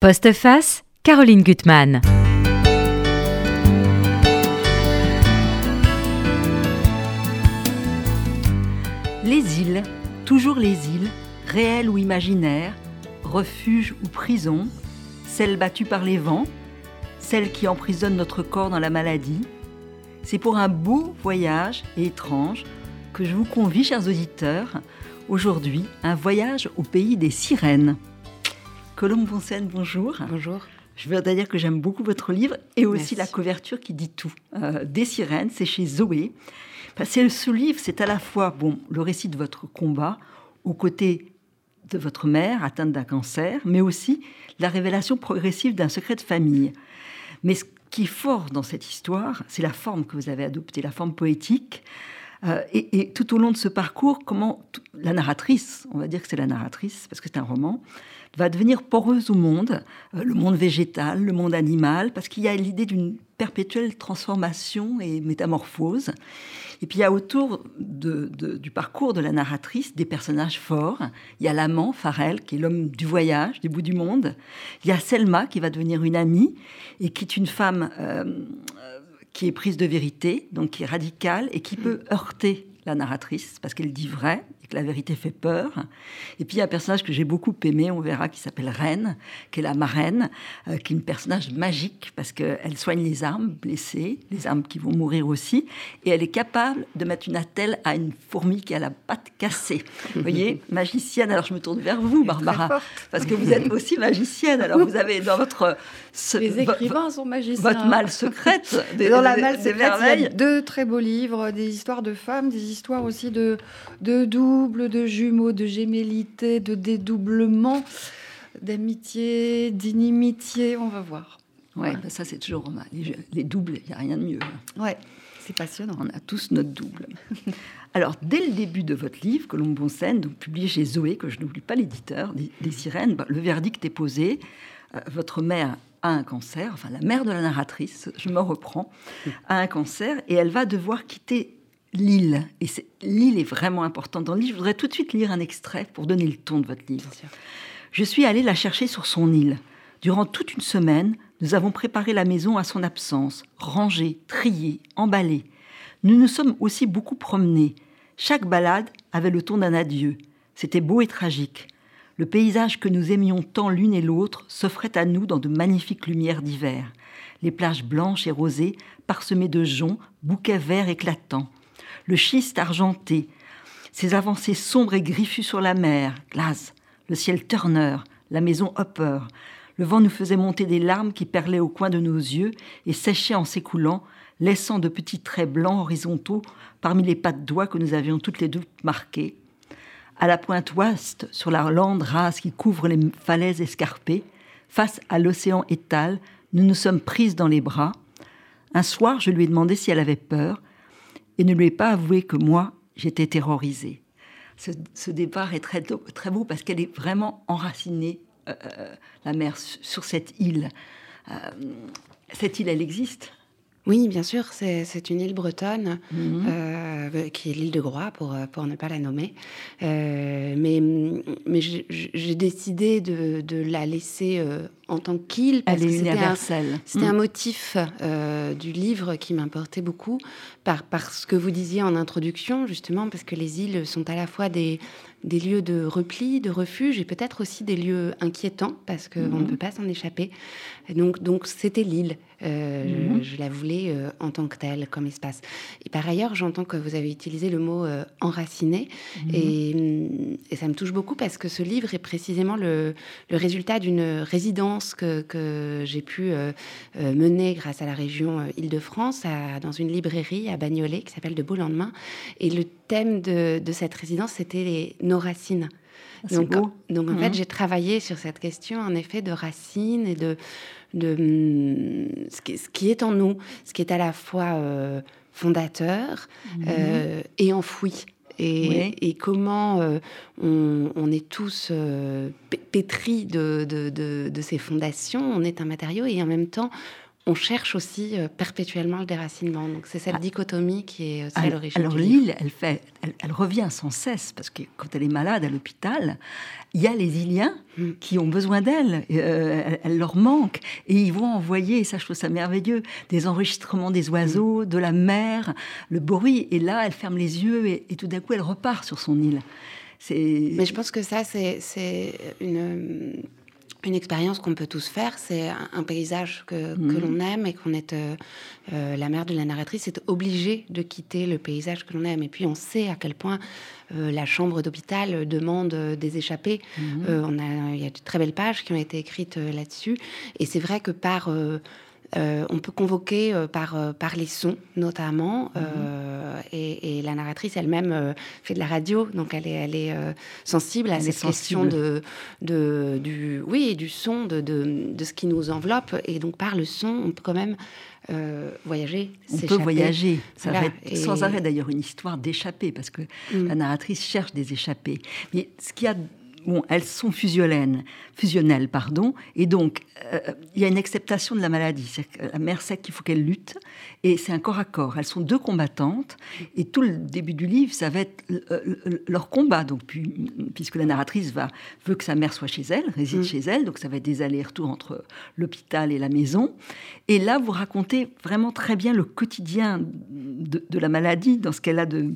Postface, Caroline Gutmann. Les îles, toujours les îles, réelles ou imaginaires, refuges ou prisons, celles battues par les vents, celles qui emprisonnent notre corps dans la maladie. C'est pour un beau voyage et étrange que je vous convie, chers auditeurs, aujourd'hui un voyage au pays des sirènes. Colombe Bonsen, bonjour. Bonjour. Je veux dire que j'aime beaucoup votre livre et aussi la couverture qui dit tout. Euh, des sirènes, c'est chez Zoé. Parce que ce livre, c'est à la fois bon, le récit de votre combat aux côtés de votre mère atteinte d'un cancer, mais aussi la révélation progressive d'un secret de famille. Mais ce qui est fort dans cette histoire, c'est la forme que vous avez adoptée, la forme poétique. Euh, et, et, tout au long de ce parcours, comment la narratrice, on va dire que c'est la narratrice, parce que c'est un roman, va devenir poreuse au monde, euh, le monde végétal, le monde animal, parce qu'il y a l'idée d'une perpétuelle transformation et métamorphose. Et puis il y a autour du parcours de la narratrice des personnages forts. Il y a l'amant, Farel, qui est l'homme du voyage, du bout du monde. Il y a Selma, qui va devenir une amie et qui est une femme euh, qui est prise de vérité, donc qui est radicale et qui peut heurter la narratrice parce qu'elle dit vrai que la vérité fait peur. Et puis il y a un personnage que j'ai beaucoup aimé, on verra, qui s'appelle Reine, qui est la marraine, euh, qui est un personnage magique parce qu'elle soigne les âmes blessées, les âmes qui vont mourir aussi, et elle est capable de mettre une attelle à une fourmi qui a la patte cassée. Vous voyez, magicienne. Alors je me tourne vers vous, Barbara, parce que vous êtes aussi magicienne. Alors vous avez dans votre les écrivains sont magiciens. Votre malle secrète, des, dans la malle secrète, il y a deux très beaux livres, des histoires de femmes, des histoires aussi de de doubles, de jumeaux, de gémellité, de dédoublement, d'amitié, d'inimitié. On va voir. Ouais, bah ça c'est toujours les, les doubles, il n'y a rien de mieux. Ouais, c'est passionnant. On a tous notre double. Alors, dès le début de votre livre, Colombe Bonsen, donc publié chez Zoé, que je n'oublie pas l'éditeur, des, sirènes, bah, le verdict est posé. Euh, votre mère a un cancer, enfin la mère de la narratrice, je me reprends, a un cancer et elle va devoir quitter l'île. Et l'île est vraiment importante dans le livre. Je voudrais tout de suite lire un extrait pour donner le ton de votre livre. Je suis allée la chercher sur son île. Durant toute une semaine, nous avons préparé la maison à son absence, rangée, triée, emballée. Nous nous sommes aussi beaucoup promenés. Chaque balade avait le ton d'un adieu. C'était beau et tragique. Le paysage que nous aimions tant l'une et l'autre s'offrait à nous dans de magnifiques lumières d'hiver. Les plages blanches et rosées, parsemées de joncs, bouquets verts éclatants. Le schiste argenté, ses avancées sombres et griffues sur la mer, glace, le ciel Turner, la maison Hopper. Le vent nous faisait monter des larmes qui perlaient au coin de nos yeux et séchaient en s'écoulant, laissant de petits traits blancs horizontaux parmi les pattes d'oie que nous avions toutes les deux marquées à la pointe ouest, sur la lande rase qui couvre les falaises escarpées, face à l'océan étal, nous nous sommes prises dans les bras. Un soir, je lui ai demandé si elle avait peur et ne lui ai pas avoué que moi, j'étais terrorisée. Ce, départ est très, très beau parce qu'elle est vraiment enracinée, euh, euh, la mer, sur cette île. Euh, cette île, elle existe oui, bien sûr, c'est une île bretonne mhm. euh, qui est l'île de Groix, pour, euh, pour ne pas la nommer. Euh, mais mais j'ai décidé de, de, la laisser en tant qu'île parce que c'était un, un, mhm. motif du livre qui m'importait beaucoup par, par ce que vous disiez en introduction, justement, parce que les îles sont à la fois des, des lieux de repli, de refuge et peut-être aussi des lieux inquiétants parce qu'on ne mhm. peut pas s'en échapper. Donc, donc c'était l'île. Euh, mhm. je, la voulais euh, en tant que telle comme espace. Et par ailleurs, j'entends que vous avez utilisé le mot euh, enraciné mhm. et, et, ça me touche beaucoup parce que ce livre est précisément le, le résultat d'une résidence que, que j'ai pu mener grâce à la région Île-de-France dans une librairie à Bagnolet qui s'appelle De Beaux Lendemains. Et le thème de, de cette résidence, c'était nos racines. Ah, donc, donc, en fait, mhm. j'ai travaillé sur cette question, en effet, de racines et de, de mm, ce, qui, ce, qui, est en nous, ce qui est à la fois euh, fondateur mhm. euh, et enfoui. Et, et comment euh, on, on, est tous pétris de, de, de, de, ces fondations, on est un matériau et en même temps, on cherche aussi euh, perpétuellement le déracinement. Donc c'est cette ah. dichotomie qui est aussi à l'origine. Alors l'île, elle fait, elle, revient sans cesse parce que quand elle est malade à l'hôpital, il y a les Iliens mm. qui ont besoin d'elle. Euh, elle, leur manque et ils vont envoyer, et ça je trouve ça merveilleux, des enregistrements des oiseaux, mm. de la mer, le bruit. Et là, elle ferme les yeux et, et tout d'un coup, elle repart sur son île. Mais je pense que ça, c'est une une expérience qu'on peut tous faire, c'est un, paysage que, mhm. l'on aime et qu'on est euh, euh, la mère de la narratrice est obligée de quitter le paysage que l'on aime. Et puis on sait à quel point euh, la chambre d'hôpital demande des échappées. Mhm. on a, il y a de très belles pages qui ont été écrites là-dessus. Et c'est vrai que par euh, on peut convoquer euh, par, euh, par les sons, notamment. Mhm. et, la narratrice elle-même fait de la radio, donc elle est, elle est sensible à cette question de, de, du, oui, du son, de, de, ce qui nous enveloppe. Et donc, par le son, on peut quand même voyager. On peut voyager. Ça Sans arrêt d'ailleurs une histoire d'échappée, parce que mm. la narratrice cherche des échappées. Mais ce qu'il y a bon, elles sont fusionnelles, pardon, et donc euh, il y a une acceptation de la maladie. la mère sait qu'il faut qu'elle lutte, et c'est un corps à corps. Elles sont deux combattantes, et tout le début du livre, ça va être euh, leur combat. Donc, puisque la narratrice va, veut que sa mère soit chez elle, réside mm. chez elle, donc ça va être des allers-retours entre l'hôpital et la maison. Et là, vous racontez vraiment très bien le quotidien de, la maladie, dans ce qu'elle a de,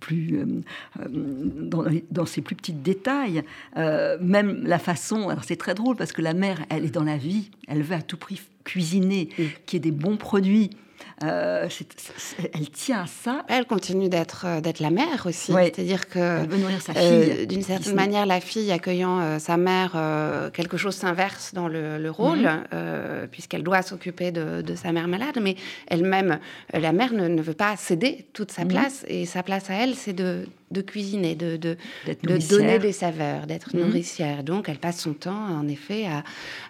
plus, euh, dans, dans, ses plus petits détails. Euh, même la façon, alors c'est très drôle parce que la mère, elle est dans la vie, elle veut à tout prix cuisiner, qui qu'il y ait des bons produits, euh, elle tient à ça. Elle continue d'être euh, d'être la mère aussi, c'est-à-dire que euh, d'une certaine manière, la fille accueillant sa mère, quelque chose s'inverse dans le, rôle, mhm. puisqu'elle doit s'occuper de, sa mère malade, mais elle-même, la mère ne, veut pas céder toute sa mhm. place, et sa place à elle, c'est de, de cuisiner, de, de, donner des saveurs, d'être mhm. nourricière. Donc, elle passe son temps, en effet, à,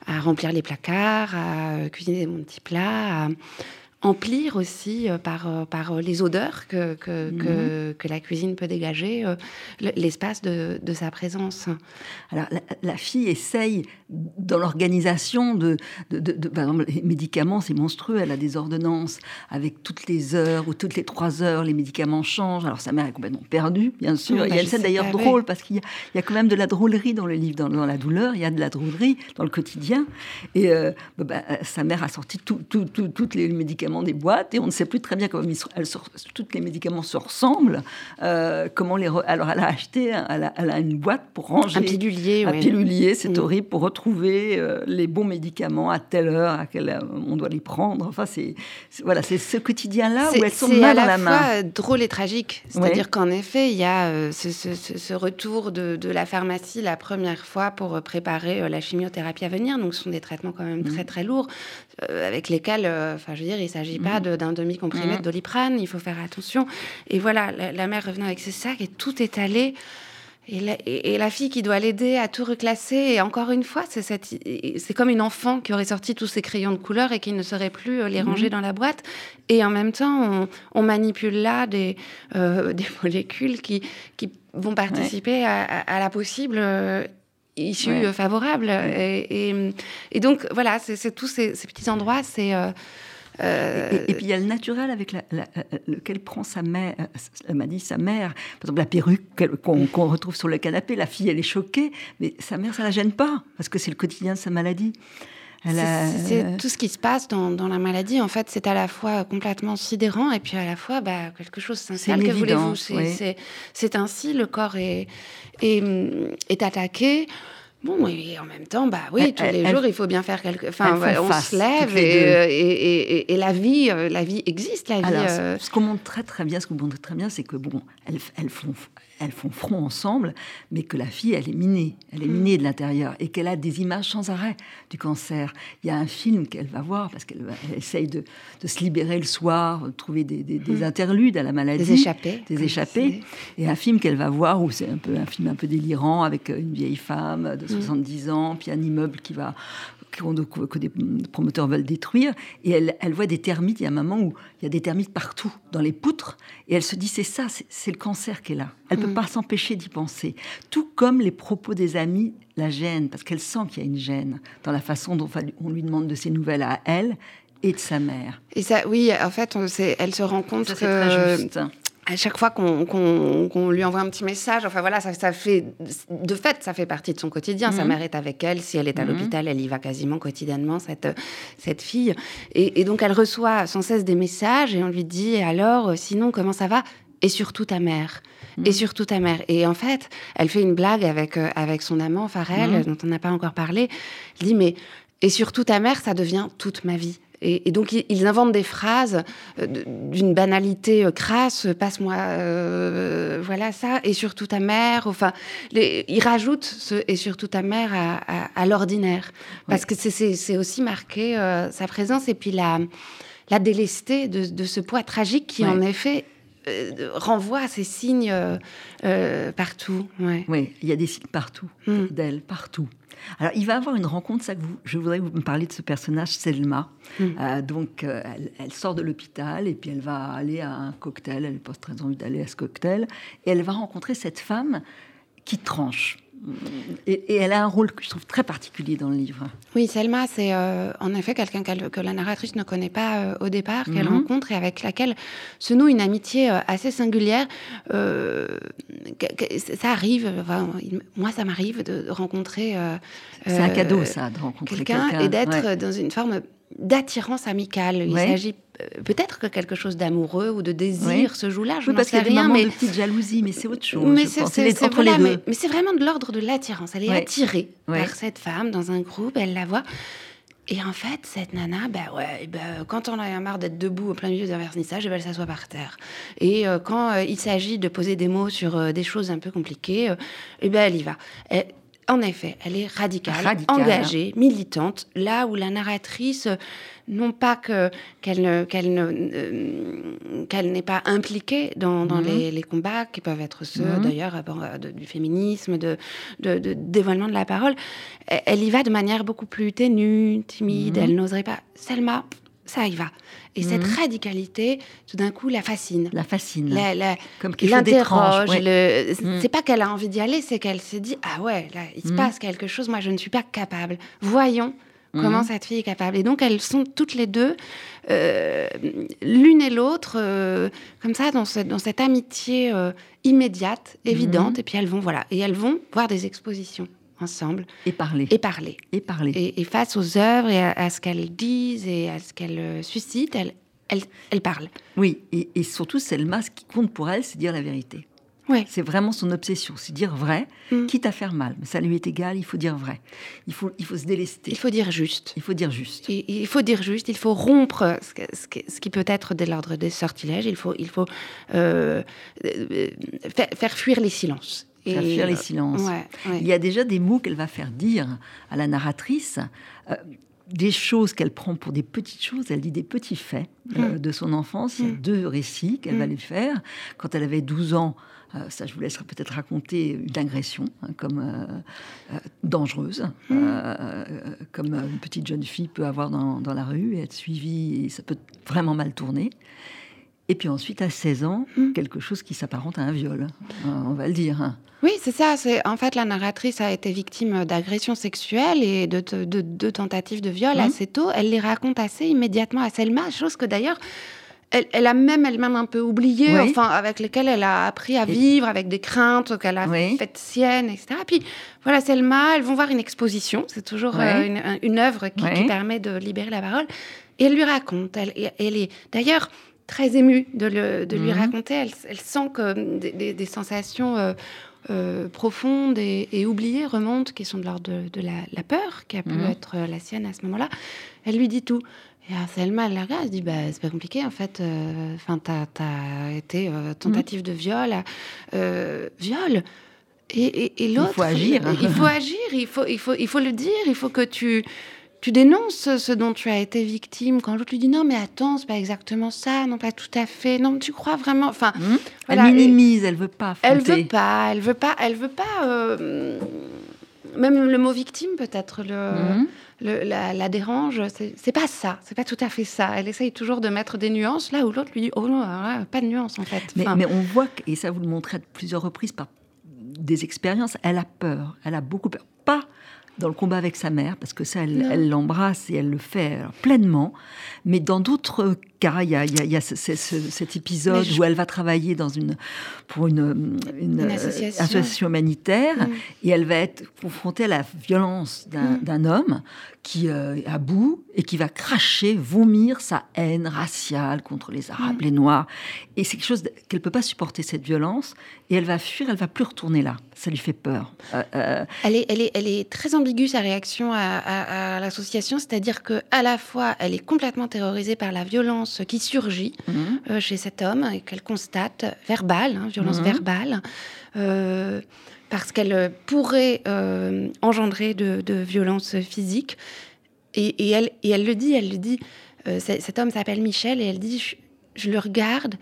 à remplir les placards, à cuisiner des petits plats, à emplir aussi euh, par, euh, par euh, les odeurs que, que, mhm. que, la cuisine peut dégager l'espace de, de, sa présence. Alors, la, fille essaye, dans l'organisation de, de, de, Par exemple, les médicaments, c'est monstrueux. Elle a des ordonnances avec toutes les heures ou toutes les trois heures, les médicaments changent. Alors, sa mère est complètement perdue, bien sûr. et bah, elle c'est d'ailleurs drôle, parce qu'il y, a quand même de la drôlerie dans le livre. Dans, dans, la douleur, il y a de la drôlerie dans le quotidien. Et bah, bah, sa mère a sorti tous les médicaments des boîtes et on ne sait plus très bien comment ils, elles, tous les médicaments se ressemblent. Euh, comment les alors elle a acheté, elle a, une boîte pour ranger un pilulier, un pilulier, c'est mm. horrible pour retrouver euh, les bons médicaments à telle heure à quelle on doit les prendre. Enfin c'est voilà c'est ce quotidien là où elles sont mal à la, main. La fois drôle et tragique, c'est-à-dire qu'en effet il y a euh, ce, retour de, la pharmacie la première fois pour préparer la chimiothérapie à venir. Donc ce sont des traitements quand même mm. très très lourds avec lesquels, enfin je veux dire, il s'agit pas mhm. d'un demi-comprimé de mhm. doliprane, il faut faire attention. Et voilà, la, mère revenant avec ses sacs et tout est allé. Et la, et, la, fille qui doit l'aider à tout reclasser, et encore une fois, c'est comme une enfant qui aurait sorti tous ses crayons de couleur et qui ne saurait plus euh, les mhm. ranger dans la boîte. Et en même temps, on, manipule là des, euh, des molécules qui, qui vont participer à, la possible euh, issue favorable. Et, et, donc, voilà, c'est tous ces, ces, petits endroits, c'est euh, et, puis il y a le naturel avec lequel prend sa mère, euh, elle m'a dit sa mère, par exemple la perruque qu'on retrouve sur le canapé, la fille elle est choquée, mais sa mère ça la gêne pas, parce que c'est le quotidien de sa maladie. C'est tout ce qui se passe dans, la maladie. En fait, c'est à la fois complètement sidérant et puis à la fois bah, quelque chose s'installe. Que voulez-vous? C'est ainsi, le corps est, est, est attaqué. Bon, et en même temps, bah oui, tous les jours, il faut bien faire quelque. Enfin, on se lève et, et, et, la vie, euh, la vie existe, la vie. Euh. Ce qu'on montre très très bien, ce qu'on montre très bien, c'est que bon, elles, elles, font, elles font front ensemble, mais que la fille, elle est minée, elle est mm. minée de l'intérieur et qu'elle a des images sans arrêt du cancer. Il y a un film qu'elle va voir parce qu'elle essaye de, de, se libérer le soir, de trouver des, des, mm. interludes à la maladie, des échappées, des échappés, et un film qu'elle va voir où c'est un peu un film un peu délirant avec une vieille femme de 70 mm. ans, puis un immeuble qui va que des promoteurs veulent détruire. Et elle, elle, voit des termites. Il y a un moment où il y a des termites partout, dans les poutres. Et elle se dit, c'est ça, c'est le cancer qui est là. Elle ne peut mm. pas s'empêcher d'y penser. Tout comme les propos des amis la gênent, parce qu'elle sent qu'il y a une gêne dans la façon dont on lui demande de ses nouvelles à elle et de sa mère. Et ça, oui, en fait, elle se rend compte ça, que très juste à chaque fois qu'on lui envoie un petit message, enfin voilà, ça, ça, fait, de fait, ça fait partie de son quotidien. Sa mhm. mère est avec elle. Si elle est à mhm. l'hôpital, elle y va quasiment quotidiennement, cette, cette fille. Et, donc, elle reçoit sans cesse des messages et on lui dit alors, sinon, comment ça va? Et surtout ta mère. Et mhm. surtout ta mère. Et en fait, elle fait une blague avec, euh, avec son amant, Farrell, dont on n'a pas encore parlé. Elle dit mais et surtout ta mère, ça devient toute ma vie. Et, donc, ils inventent des phrases euh, d'une banalité euh, crasse, passe-moi, euh, voilà ça, et surtout ta mère. Enfin, ils rajoutent ce et surtout ta mère à, l'ordinaire. Parce que c'est aussi marqué sa présence et puis la, la délestée de, ce poids tragique qui, en effet, renvoie à ces signes partout. Oui, il y a des signes partout, mm. d'elle, partout. Alors, il va avoir une rencontre, ça que vous, je voudrais vous me parler de ce personnage, Selma. Mm. Euh, donc, euh, elle, sort de l'hôpital et puis elle va aller à un cocktail. Elle n'a pas très envie d'aller à ce cocktail. Et elle va rencontrer cette femme qui tranche. Et, elle a un rôle que je trouve très particulier dans le livre. Oui, Selma, c'est euh, en effet quelqu'un que la narratrice ne connaît pas euh, au départ, qu'elle mhm. rencontre et avec laquelle se noue une amitié euh, assez singulière. ça arrive, moi ça m'arrive de rencontrer. c'est un cadeau ça, de rencontrer quelqu'un et d'être dans une forme d'attirance amicale. Il s'agit euh, peut-être que quelque chose d'amoureux ou de désir se joue là. Je oui, parce qu'il y a rien, mais de petite jalousie, mais c'est autre chose. Mais c'est vraiment de l'ordre de l'attirance. Elle est attirée par cette femme dans un groupe, elle la voit. Et en fait, cette nana, bah ouais, bah, quand on a marre d'être debout au plein milieu d'un vernissage, bah, elle s'assoit par terre. Et euh, quand euh, il s'agit de poser des mots sur des choses un peu compliquées, et ben elle y va. En effet, elle est radicale, engagée, militante, là où la narratrice, non pas que qu'elle ne, qu'elle ne, euh, qu'elle n'est pas impliquée dans, dans mhm. les, combats qui peuvent être ceux mhm. d'ailleurs euh, du féminisme, de, de, dévoilement de la parole, elle y va de manière beaucoup plus ténue, timide. Mhm. Elle n'oserait pas. Selma, ça y va. Et cette mhm. radicalité, tout d'un coup, la fascine. La fascine. La, Comme l'interroge. Mhm. C'est pas qu'elle a envie d'y aller, c'est qu'elle se dit ah ouais, là, il se mhm. passe quelque chose. Moi, je ne suis pas capable. Voyons comment cette fille est capable. Et donc, elles sont toutes les deux, euh, l'une et l'autre, euh, comme ça, dans, dans cette amitié euh, immédiate, évidente. Et puis elles vont, voilà, et elles vont voir des expositions ensemble. Et parler. Et parler. Et parler. Et, face aux œuvres et à, ce qu'elles disent et à ce qu'elles euh, suscitent, elles, elles, elles, parlent. Oui, et, et surtout, Selma, ce qui compte pour elle, c'est dire la vérité. Ouais. C'est vraiment son obsession, c'est dire vrai, mm. quitte à faire mal. Mais ça lui est égal, il faut dire vrai. Il faut, il faut se délester. Il faut dire juste. Il faut dire juste. Il, faut dire juste, il faut rompre ce, ce, qui peut être de l'ordre des sortilèges, il faut, il faut euh, euh faire, faire, fuir les silences. Et fuir les silences. Il y a déjà des mots qu'elle va faire dire à la narratrice. Euh, des choses qu'elle prend pour des petites choses, elle dit des petits faits euh, hmm. de son enfance. Hmm. deux récits qu'elle va hmm. lui faire. Quand elle avait 12 ans, euh, ça je vous laisserai peut-être raconter une agression hein, comme dangereuse, comme une petite jeune fille peut avoir dans, dans, la rue et être suivie, et ça peut vraiment mal tourner. Et puis ensuite, à 16 ans, hmm. quelque chose qui s'apparente à un viol, euh, on va le dire. Hein. Oui, c'est ça. C'est en fait la narratrice a été victime d'agressions sexuelles et de, de, tentatives de viol hmm. assez tôt. Elle les raconte assez immédiatement à Selma, chose que d'ailleurs elle, a même elle-même un peu oublié, enfin avec lesquelles elle a appris à vivre, avec des craintes qu'elle a faites siennes, etc. Puis voilà, Selma, elles vont voir une exposition. C'est toujours euh, une, une, œuvre qui, qui, permet de libérer la parole. Et elle lui raconte. Elle, elle est d'ailleurs très émue de, lui mhm. raconter. Elle, sent que des, sensations euh, euh, profondes et, oubliées remontent, qui sont de l'ordre de, la, peur, qui a pu mhm. être la sienne à ce moment-là. Elle lui dit tout. Et Selma, elle la regarde, elle se dit bah, c'est pas compliqué en fait. Euh, enfin, t'as as été tentative mhm. de viol, viol. Et, et l'autre, il faut agir. Il faut agir. Il faut, il faut, il faut le dire. Il faut que tu tu dénonces ce dont tu as été victime. Quand l'autre lui dit non, mais attends, c'est pas exactement ça, non, pas tout à fait. Non, tu crois vraiment. Enfin, mmh. elle minimise, elle veut pas. Elle veut pas, elle veut pas, elle veut pas. Euh, même le mot victime peut-être le. Mmh. la, la, dérange, c'est pas ça, c'est pas tout à fait ça. Elle essaye toujours de mettre des nuances là où l'autre lui dit oh non, pas de nuances en fait. Mais, mais on voit, et ça vous le montrez à plusieurs reprises par des expériences, elle a peur, elle a beaucoup peur. Pas dans le combat avec sa mère, parce que ça, elle l'embrasse et elle le fait pleinement. Mais dans d'autres cas, il y a, il y a, cet épisode où elle va travailler dans une, pour une, une, euh, association. humanitaire et elle va être confrontée à la violence d'un mm. homme qui euh, est à bout et qui va cracher, vomir sa haine raciale contre les Arabes, mm. les Noirs. Et c'est quelque chose qu'elle ne peut pas supporter, cette violence. Et elle va fuir, elle va plus retourner là. Ça lui fait peur. Euh, elle, est, elle, est, elle est très ambiguë, sa réaction à, l'association. C'est-à-dire qu'à la fois, elle est complètement terrorisée par la violence qui surgit mm. chez cet homme et qu'elle constate, verbale, hein, violence mm. verbale parce qu'elle pourrait euh, engendrer de, de violences physiques. Et, elle, et elle le dit, elle le dit. Euh, cet homme s'appelle Michel et elle dit, je, le regarde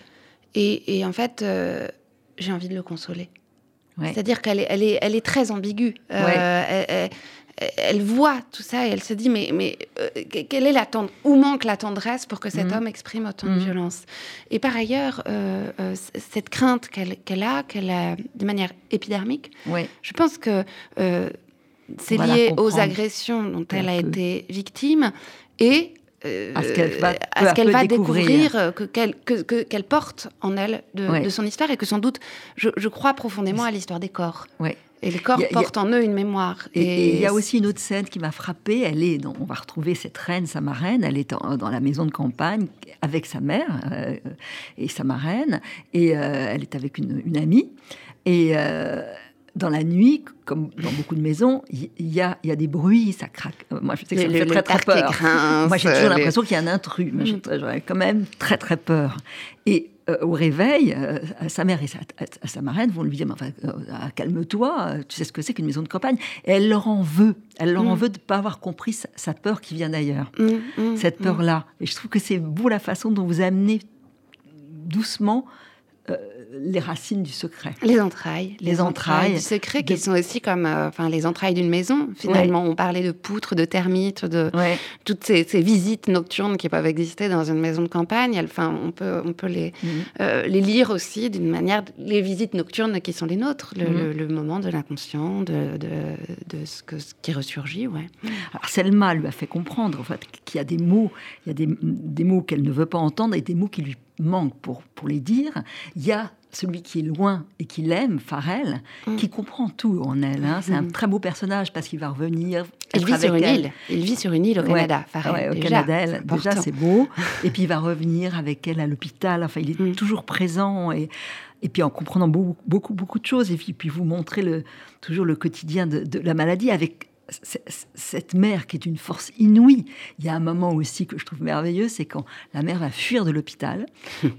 et, en fait, euh, j'ai envie de le consoler. C'est-à-dire qu'elle est, elle est, elle est très ambiguë elle voit tout ça et elle se dit mais, mais euh, quelle est la où manque la tendresse pour que cet mhm. homme exprime autant de mhm. violence? Et par ailleurs, euh, euh, cette crainte qu'elle a, qu'elle a de manière épidermique, je pense que c'est lié aux agressions dont elle a été victime et à ce qu'elle va, découvrir, qu'elle que, porte en elle de, son histoire et que sans doute, je, je crois profondément à l'histoire des corps. Et les corps portent en eux une mémoire. Et il y a aussi une autre scène qui m'a frappée. Elle est, on va retrouver cette reine, sa marraine. Elle est dans la maison de campagne avec sa mère euh, et sa marraine. Et euh, elle est avec une, amie. Et euh, dans la nuit, comme dans beaucoup de maisons, il y, a, y, a, des bruits, ça craque. Moi, je sais que ça me fait très, très peur. Moi, j'ai toujours l'impression qu'il y a un intrus. Mais mm. j'aurais quand même très, très peur. Et au réveil, euh, sa mère et sa, marraine vont lui dire euh, ah, Calme-toi, tu sais ce que c'est qu'une maison de campagne. Et elle leur en veut. Elle leur en mm. veut de ne pas avoir compris sa, peur qui vient d'ailleurs. Mm, mm, Cette peur-là. Et je trouve que c'est beau la façon dont vous amenez doucement les racines du secret. Les entrailles. Les, entrailles, du secret, qui sont aussi comme euh, enfin, les entrailles d'une maison. Finalement, on parlait de poutres, de termites, de toutes ces, visites nocturnes qui peuvent exister dans une maison de campagne. Enfin, on peut, on peut les, mhm. euh, les lire aussi d'une manière, les visites nocturnes qui sont les nôtres, le, mhm. moment de l'inconscient, de, de, ce, que, ce qui ressurgit. Ouais. Alors, Selma lui a fait comprendre en fait, qu'il y a des mots, il y a des, des mots qu'elle ne veut pas entendre et des mots qui lui manquent pour, pour les dire. Il y a celui qui est loin et qui l'aime, Farrell, mm. qui comprend tout en elle. Hein. C'est un mm. très beau personnage parce qu'il va revenir. Il vit sur une île. Il vit sur une île au Canada, Farrell. au Canada, déjà c'est beau. et puis il va revenir avec elle à l'hôpital. Enfin, il est mm. toujours présent et et puis en comprenant beaucoup, beaucoup, beaucoup de choses, et puis, puis vous montrer le, toujours le quotidien de, de la maladie avec cette mère qui est une force inouïe. Il y a un moment aussi que je trouve merveilleux, c'est quand la mère va fuir de l'hôpital.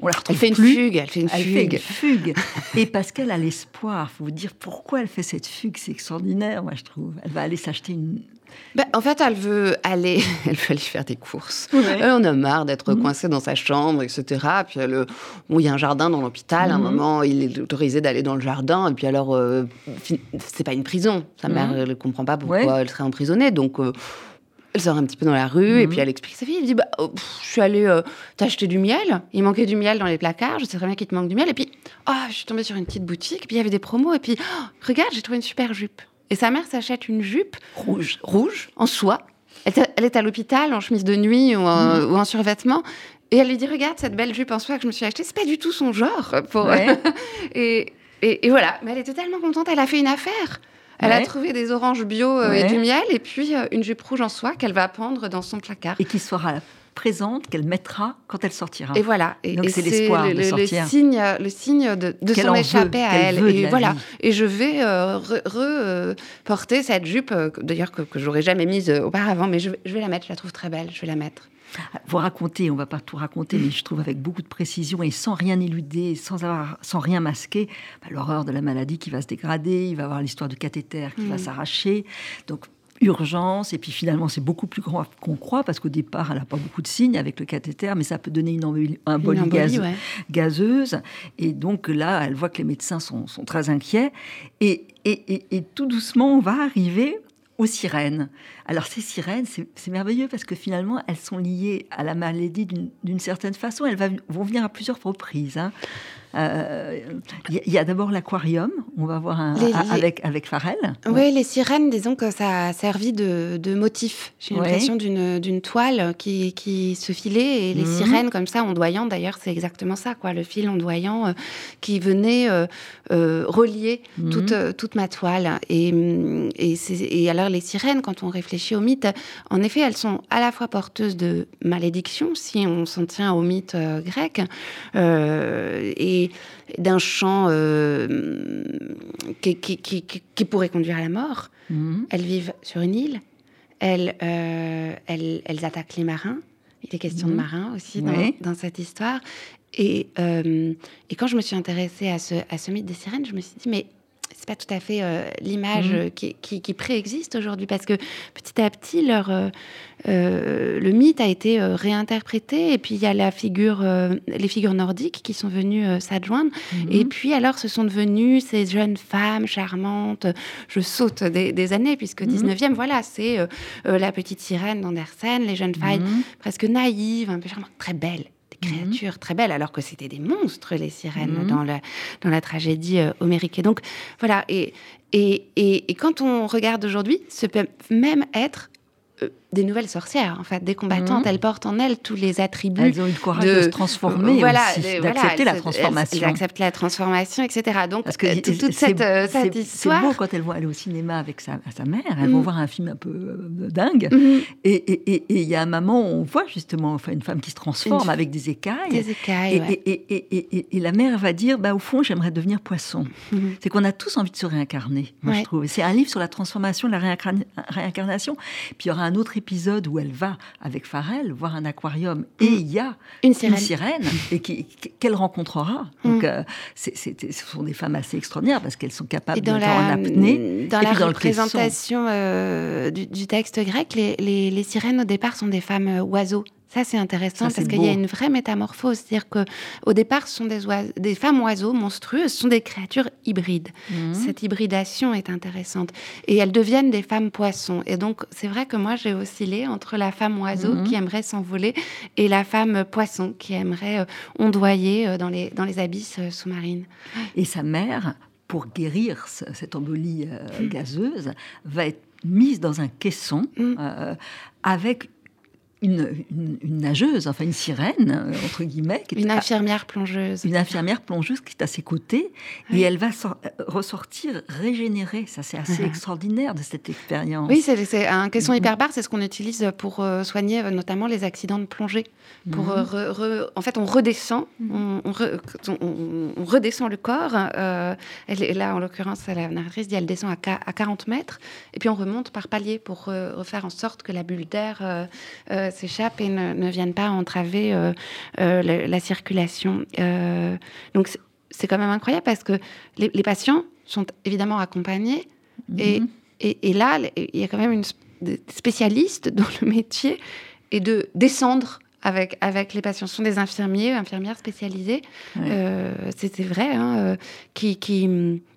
On la retrouve elle fait une fugue, elle fait une fugue. fugue. Et parce qu'elle a l'espoir, faut vous dire pourquoi elle fait cette fugue, c'est extraordinaire, moi je trouve. Elle va aller s'acheter une, ben, en fait, elle veut aller, elle veut aller faire des courses. En a marre d'être mhm. coincée dans sa chambre, etc. Puis elle, il y a un jardin dans l'hôpital. À un mhm. moment, il est autorisé d'aller dans le jardin. Et puis alors, euh, c'est pas une prison. Sa mère, mhm. elle ne comprend pas pourquoi elle serait emprisonnée. Donc, euh, elle sort un petit peu dans la rue et puis elle explique sa fille. Elle dit bah, oh, Je suis allée euh, t'acheter du miel. Il manquait du miel dans les placards. Je sais très bien qu'il te manque du miel. Et puis, oh, je suis tombée sur une petite boutique. Et puis, il y avait des promos. Et puis, oh, regarde, j'ai trouvé une super jupe. Et sa mère s'achète une jupe rouge, rouge en soie. Elle, est à l'hôpital en chemise de nuit ou en, mm. survêtement. Et elle lui dit Regarde cette belle jupe en soie que je me suis achetée, c'est pas du tout son genre. Pour... et, et, voilà. Mais elle était tellement contente, elle a fait une affaire. Elle a trouvé des oranges bio euh, et du miel, et puis euh, une jupe rouge en soie qu'elle va pendre dans son placard. Et qui sera présente qu'elle mettra quand elle sortira. Et voilà. Et, Donc c'est l'espoir de sortir. Le signe, le signe de, de s'en échapper à elle. Et voilà. Et je vais euh, reporter euh, cette jupe, euh, d'ailleurs que, que j'aurais jamais mise auparavant, mais je, vais la mettre. Je la trouve très belle. Je vais la mettre. Vous racontez, on va pas tout raconter, mais je trouve avec beaucoup de précision et sans rien éluder, sans avoir, sans rien masquer, bah, l'horreur de la maladie qui va se dégrader. Il va y avoir l'histoire du cathéter qui va mm. s'arracher. Donc urgence, et puis finalement c'est beaucoup plus grand qu'on croit, parce qu'au départ elle n'a pas beaucoup de signes avec le cathéter, mais ça peut donner une embolie, gazeuse, et donc là elle voit que les médecins sont, très inquiets, et, et, tout doucement on va arriver aux sirènes. Alors ces sirènes, c'est merveilleux parce que finalement, elles sont liées à la maladie d'une certaine façon. Elles vont venir à plusieurs reprises. Hein. Il y a, d'abord l'aquarium, on va voir un, avec, avec Farrell. Oui, les sirènes, disons que ça a servi de, de motif. J'ai l'impression d'une toile qui, qui, se filait et les mhm. sirènes comme ça, ondoyant, d'ailleurs, c'est exactement ça, quoi, le fil ondoyant qui venait relier mhm. toute, toute ma toile. Et, et, et alors, les sirènes, quand on réfléchit au mythe, en effet, elles sont à la fois porteuses de malédiction, si on s'en tient au mythe euh, grec, euh, et d'un chant euh, qui, pourrait conduire à la mort. Mhm. Elles vivent sur une île, elles, elles, attaquent les marins. Il est question de mhm. marins aussi dans, cette histoire. Et, et, quand je me suis intéressée à ce, à ce mythe des sirènes, je me suis dit, mais c'est pas tout à fait euh, l'image mhm. qui, qui, préexiste aujourd'hui parce que petit à petit leur euh, euh, le mythe a été réinterprété et puis il y a la figure les figures nordiques qui sont venues s'adjoindre mhm. et puis alors ce sont devenues ces jeunes femmes charmantes je saute des, années puisque 19e mhm. voilà c'est la petite sirène d'Andersen les jeunes filles presque naïves un peu charmantes très belles Mhm. créatures très belles, alors que c'était des monstres, les sirènes, mhm. dans, la, dans la tragédie euh, homérique. Et donc, voilà. Et, et, et, et quand on regarde aujourd'hui, ce peut même être euh, des nouvelles sorcières, en fait, des combattantes. Mhm. Elles portent en elles tous les attributs. Elles ont eu le courage de, se transformer, voilà, d'accepter la transformation. D'accepter la transformation, etc. Donc, Parce que euh, toute, cette, euh, cette histoire... C'est beau quand elles vont aller au cinéma avec sa, sa mère, elles vont mhm. voir un film un peu dingue, mhm. et il y a un moment où on voit justement enfin, une femme qui se transforme avec des écailles. Des écailles, et, la mère va dire, bah, au fond, j'aimerais devenir poisson. C'est qu'on a tous envie de se réincarner, moi, je trouve. C'est un livre sur la transformation, la réincarnation. Puis il y aura un autre épisode où elle va avec Farrell voir un aquarium et mm. il y a une sirène, sirène et qu'elle rencontrera. Mm. Donc, euh, ce sont des femmes assez extraordinaires parce qu'elles sont capables de la, en apnée. Dans la représentation euh, du, texte grec, les, les, sirènes au départ sont des femmes euh, oiseaux. Ça, c'est intéressant parce qu'il y a une vraie métamorphose. C'est-à-dire qu'au départ, ce sont des, des femmes oiseaux monstrueuses, ce sont des créatures hybrides. Mhm. Cette hybridation est intéressante. Et elles deviennent des femmes poissons. Et donc, c'est vrai que moi, j'ai oscillé entre la femme oiseau mhm. qui aimerait s'envoler et la femme poisson qui aimerait euh, ondoyer euh, dans, les, dans les abysses euh, sous-marines. Et sa mère, pour guérir cette embolie mm. gazeuse, va être mise dans un caisson mm. avec une, nageuse, enfin une sirène, euh, entre guillemets. une infirmière plongeuse. Une infirmière plongeuse qui est à ses côtés et elle va euh, ressortir régénérée. Ça, c'est assez extraordinaire de cette expérience. Oui, c'est un caisson mhm. hyperbare, c'est ce qu'on utilise pour euh, soigner notamment les accidents de plongée. Pour, mhm. en fait, on redescend, mhm. on, redescend le corps. elle est là, en l'occurrence, la narratrice dit elle descend à, à, 40 mètres et puis on remonte par palier pour refaire en sorte que la bulle d'air s'échappent et ne, viennent pas entraver euh, euh, la, circulation. Euh, donc c'est quand même incroyable parce que les, patients sont évidemment accompagnés mhm. et, et, là, il y a quand même une spécialiste dans le métier et de descendre avec, avec les patients. Ce sont des infirmiers, infirmières spécialisées, c'est vrai, hein, qui, qui,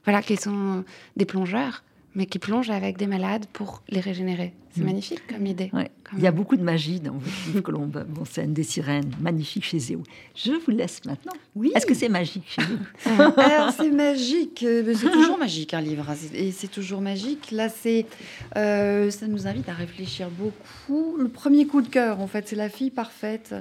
voilà, qui sont des plongeurs mais qui plongent avec des malades pour les régénérer. C'est mm. magnifique comme idée. Il y a beaucoup de magie dans votre livre Colombe, bon, scène des sirènes, magnifique chez Zéo. Je vous laisse maintenant. Oui. Est-ce que c'est magique chez vous Alors c'est magique, euh, c'est toujours magique un livre, hein, et c'est toujours magique. Là, c'est, euh, ça nous invite à réfléchir beaucoup. Le premier coup de cœur, en fait, c'est la fille parfaite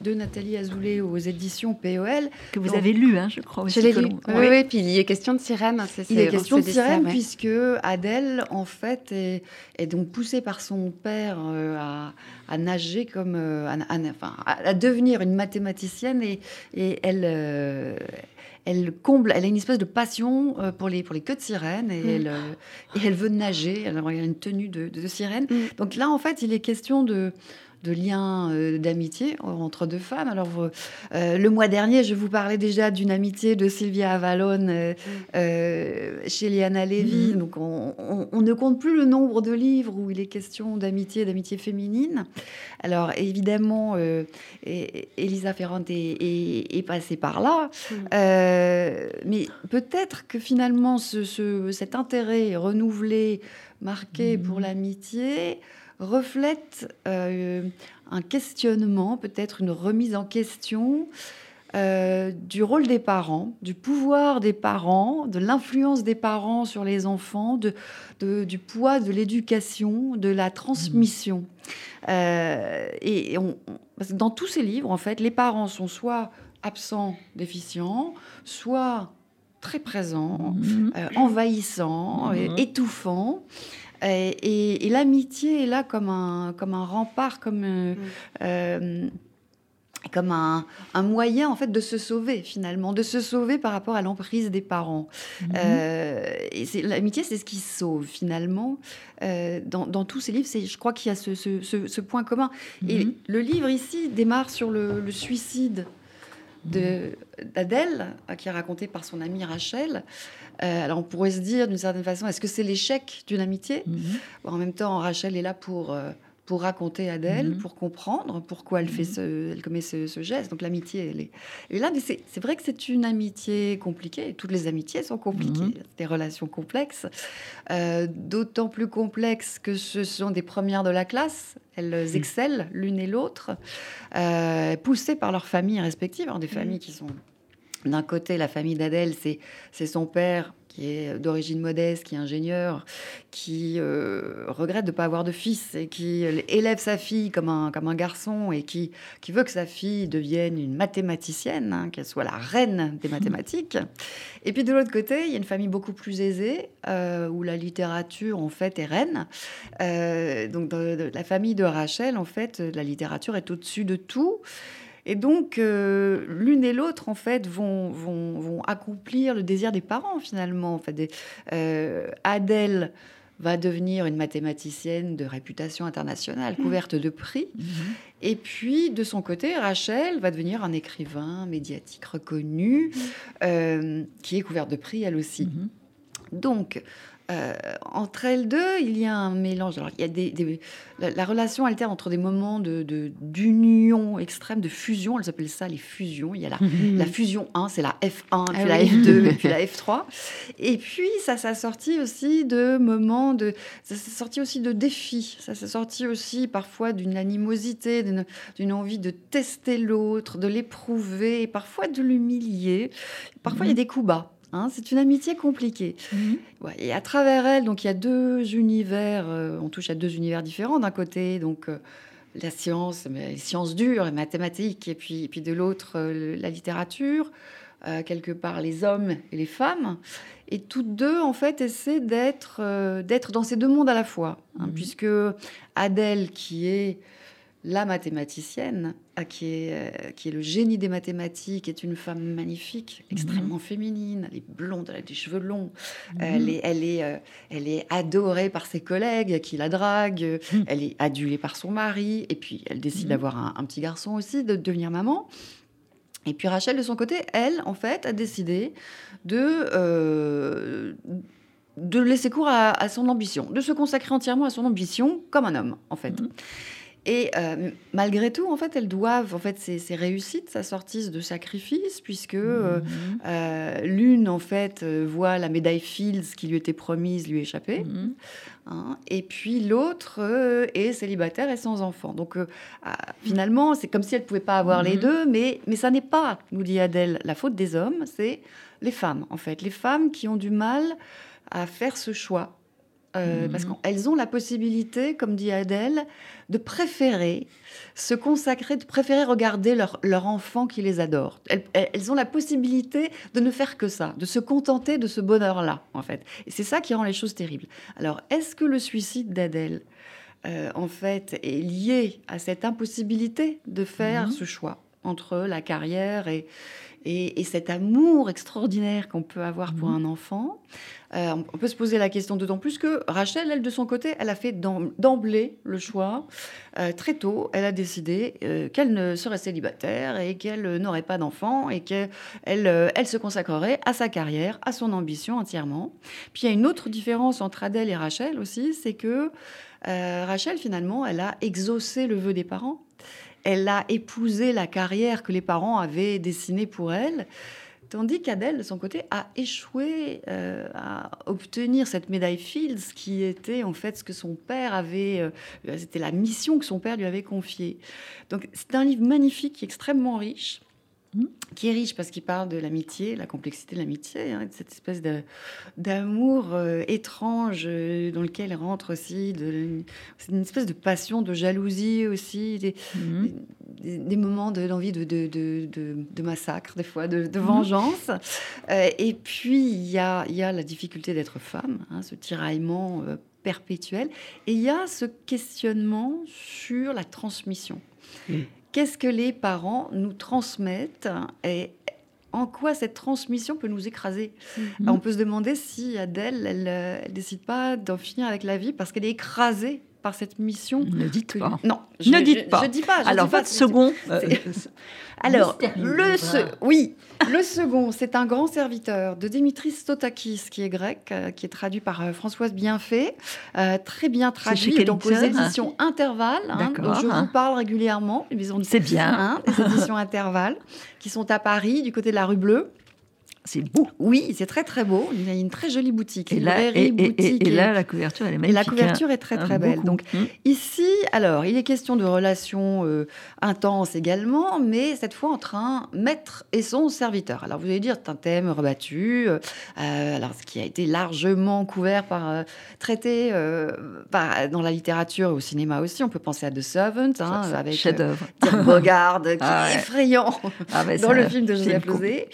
de Nathalie Azoulay aux éditions POL. Que vous avez lu, hein, je crois. Aussi, je l'ai lu. Oui, oui, puis il est question de sirène. il est question de sirène puisque Adèle, en fait, est, donc poussée par son père euh, à, nager comme... Euh, à, enfin, à, devenir une mathématicienne et, et elle... Euh, elle comble, elle a une espèce de passion pour les, pour les queues de sirène et, mm. elle, et elle veut nager. Elle a une tenue de, de sirène. Mm. Donc là, en fait, il est question de, de liens euh, d'amitié entre deux femmes. Alors, euh, le mois dernier, je vous parlais déjà d'une amitié de Sylvia Avalon euh, chez Liana Levy. Mm-hmm. Donc, on, ne compte plus le nombre de livres où il est question d'amitié, d'amitié féminine. Alors, évidemment, Elisa Ferrante est, passée par là. Mm. mais peut-être que finalement, ce, cet intérêt renouvelé, marqué pour mm-hmm. l'amitié, reflète euh, un questionnement, peut-être une remise en question euh, du rôle des parents, du pouvoir des parents, de l'influence des parents sur les enfants, de, du poids de l'éducation, de la transmission. Euh, et, dans tous ces livres, en fait, les parents sont soit absents, déficients, soit très présents, mhm. euh, envahissants, mhm. étouffants. Et, l'amitié est là comme un, comme un rempart, comme, mm comme un, moyen en fait de se sauver finalement, de se sauver par rapport à l'emprise des parents. Mhm. Euh, et c'est, l'amitié, c'est ce qui sauve finalement. Euh, dans, tous ces livres, c'est, je crois qu'il y a ce, point commun. Et mhm. le livre ici démarre sur le, suicide de, d'Adèle, qui est raconté par son amie Rachel. Euh, alors on pourrait se dire d'une certaine façon, est-ce que c'est l'échec d'une amitié? Mhm. En même temps, Rachel est là pour pour raconter Adèle, mhm. pour comprendre pourquoi elle, fait mhm. elle commet ce, geste. Donc l'amitié, elle est, et là. c'est vrai que c'est une amitié compliquée. Toutes les amitiés sont compliquées, mhm. des relations complexes, euh, d'autant plus complexes que ce sont des premières de la classe. Elles excellent l'une et l'autre, euh, poussées par leurs familles respectives, des familles qui sont d'un côté, la famille d'Adèle, c'est son père qui est d'origine modeste, qui est ingénieur, qui euh, regrette de ne pas avoir de fils et qui élève sa fille comme un, comme un garçon et qui, qui veut que sa fille devienne une mathématicienne, hein, qu'elle soit la reine des mathématiques. Et puis de l'autre côté, il y a une famille beaucoup plus aisée euh, où la littérature en fait est reine. Euh, donc la famille de Rachel, en fait, la littérature est au-dessus de tout. Et donc, euh, l'une et l'autre, en fait, vont, vont, vont, accomplir le désir des parents, finalement. En fait, euh, Adèle va devenir une mathématicienne de réputation internationale, mmh. couverte de prix. Mmh. Et puis, de son côté, Rachel va devenir un écrivain médiatique reconnu, mmh. euh, qui est couverte de prix, elle aussi. Donc, euh, entre elles deux, il y a un mélange. Alors, il y a des, la, relation alterne entre des moments de, d'union extrême, de fusion. Elles appellent ça les fusions. Il y a la, la fusion 1, c'est la F1, ah puis la F2, et puis la F3. Et puis, ça s'est sorti aussi de moments de. Ça s'est sorti aussi de défis. Ça s'est sorti aussi parfois d'une animosité, d'une, d'une envie de tester l'autre, de l'éprouver, parfois de l'humilier. Parfois, il y a des coups bas. Hein, c'est une amitié compliquée. Mhm. et à travers elle, donc il y a deux univers. Euh, on touche à deux univers différents. D'un côté, donc euh, la science, les sciences dures, les mathématiques, et puis, puis de l'autre, euh, la littérature. quelque part les hommes et les femmes, et toutes deux en fait essaient d'être d'être dans ces deux mondes à la fois, hein, mhm. puisque Adèle qui est la mathématicienne, euh, qui est, euh, qui est le génie des mathématiques, est une femme magnifique, mhm. extrêmement féminine. Elle est blonde, elle a des cheveux longs. Mhm. Elle, est, elle, est, euh, elle est adorée par ses collègues qui la draguent. Mhm. Elle est adulée par son mari. Et puis, elle décide d'avoir un, petit garçon aussi, de devenir maman. Et puis Rachel, de son côté, elle, en fait, a décidé de, de laisser cours à, à, son ambition, de se consacrer entièrement à son ambition comme un homme, en fait. Et euh, malgré tout, en fait, elles doivent, en fait, ces, réussites, ça sortissent de sacrifices, puisque euh, mhm. euh, l'une, en fait, voit la médaille Fields qui lui était promise lui échapper, mhm. hein, et puis l'autre est célibataire et sans enfant. Donc, ah, finalement, c'est comme si elle ne pouvait pas avoir les mhm. deux, mais, mais ça n'est pas, nous dit Adèle, la faute des hommes, c'est les femmes, en fait, les femmes qui ont du mal à faire ce choix euh, parce mhm. qu'elles ont la possibilité, comme dit Adèle, de préférer se consacrer, de préférer regarder leur, leur enfant qui les adore. Elles, ont la possibilité de ne faire que ça, de se contenter de ce bonheur-là, en fait. Et c'est ça qui rend les choses terribles. Alors, est-ce que le suicide d'Adèle, euh, en fait, est lié à cette impossibilité de faire mhm. ce choix entre la carrière et, et, cet amour extraordinaire qu'on peut avoir pour mhm. un enfant. Euh, on peut se poser la question d'autant plus que Rachel, elle, de son côté, elle a fait d'emblée le choix. Euh, très tôt, elle a décidé euh, qu'elle ne serait célibataire et qu'elle n'aurait pas d'enfant et qu'elle elle se consacrerait à sa carrière, à son ambition entièrement. Puis il y a une autre différence entre Adèle et Rachel aussi, c'est que Rachel, finalement, elle a exaucé le vœu des parents elle a épousé la carrière que les parents avaient dessinée pour elle. Tandis qu'Adèle, de son côté, a échoué euh, à obtenir cette médaille Fields, qui était en fait ce que son père avait, euh, c'était la mission que son père lui avait confiée. Donc c'est un livre magnifique, extrêmement riche, Mmh. qui est riche parce qu'il parle de l'amitié, la complexité de l'amitié, hein, de cette espèce d'amour euh, étrange euh, dans lequel rentre aussi de, une espèce de passion, de jalousie aussi, des, mmh. moments d'envie de, de, massacre, des fois, de, mmh. vengeance. Euh, et puis, il y a, y a la difficulté d'être femme, hein, ce tiraillement perpétuel. Et il y a ce questionnement sur la transmission qu'est-ce que les parents nous transmettent et en quoi cette transmission peut nous écraser. Mhm. On peut se demander si Adèle, elle, ne décide pas d'en finir avec la vie parce qu'elle est écrasée par cette mission. Ne dites pas. Non, je, ne dites pas. Je, dis pas. Alors, pas, second. Euh, Alors, le oui, le second, c'est un grand serviteur de Dimitris Stotakis, qui est grec, euh, qui est traduit par euh, Françoise Bienfait, très bien traduit, donc aux éditions Intervalle. Hein, dont je vous parle régulièrement. C'est bien. Hein, les éditions Intervalle, qui sont à Paris, du côté de la rue Bleue. C'est beau. Oui, c'est très très beau. Il y a une très jolie boutique. Et là, et, là la couverture, elle est magnifique. Et la couverture est très très belle. Donc mm. ici, alors, il est question de relations euh, intenses également, mais cette fois entre un maître et son serviteur. Alors vous allez dire, c'est un thème rebattu, euh, alors ce qui a été largement couvert par euh, traité par, dans la littérature et au cinéma aussi. On peut penser à The Servant, hein, avec chef-d'œuvre. Bogard, qui ah est effrayant ah dans le film de Joseph Losé.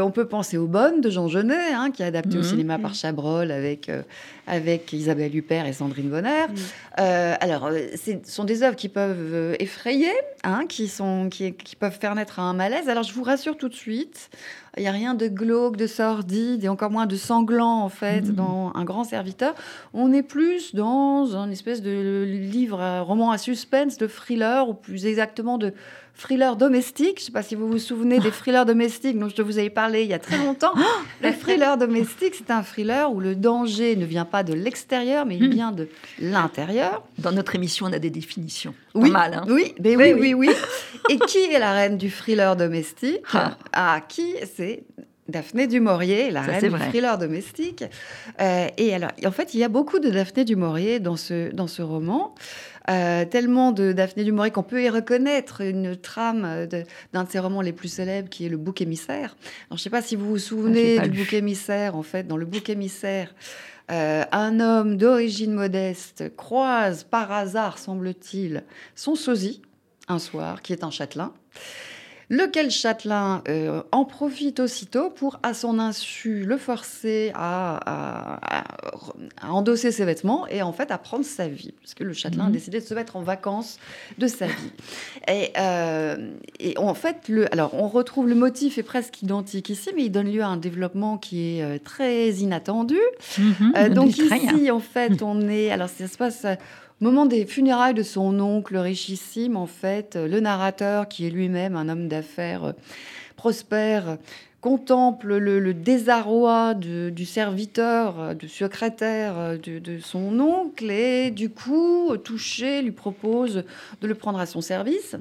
on peut penser aux Bonnes de Jean Genet, hein, qui est adapté au mhm. cinéma par Chabrol avec, euh, avec Isabelle Huppert et Sandrine Bonner. Mhm. Euh, alors, euh, ce sont des œuvres qui peuvent effrayer, hein, qui, sont, qui, qui, peuvent faire naître un malaise. Alors, je vous rassure tout de suite, il n'y a rien de glauque, de sordide et encore moins de sanglant, en fait, mhm. dans Un grand serviteur. On est plus dans un espèce de livre, roman à suspense, de thriller, ou plus exactement de thriller domestique. Je ne sais pas si vous vous souvenez des thrillers domestiques dont je vous avais parlé il y a très longtemps. le thriller domestique, c'est un thriller où le danger ne vient pas de l'extérieur, mais il hmm. vient de l'intérieur. Dans notre émission, on a des définitions. Oui, pas mal. Hein. oui, mais oui, oui, oui, Et qui est la reine du thriller domestique ah. ah, qui C'est Daphné du Maurier, la reine du thriller domestique. Euh, et alors, en fait, il y a beaucoup de Daphné du Maurier dans ce, dans ce roman. Euh, tellement de Daphné du Maurier qu'on peut y reconnaître une trame d'un de, ses romans les plus célèbres qui est Le bouc émissaire. Alors, je ne sais pas si vous vous souvenez du bouc émissaire. En fait, dans Le bouc émissaire, euh, un homme d'origine modeste croise par hasard, semble-t-il, son sosie un soir, qui est un châtelain lequel Châtelain euh, en profite aussitôt pour, à son insu, le forcer à, endosser ses vêtements et en fait à prendre sa vie, puisque le Châtelain a mhm. décidé de se mettre en vacances de sa vie. Et, euh, et, en fait, le, alors on retrouve le motif est presque identique ici, mais il donne lieu à un développement qui est euh, très inattendu. Mhm. donc ici, en fait, on est, alors ça se passe moment des funérailles de son oncle richissime, en fait, le narrateur, qui est lui-même un homme d'affaires euh, prospère, contemple le, désarroi du serviteur, euh, du secrétaire euh, de, son oncle, et du coup, touché, lui propose de le prendre à son service,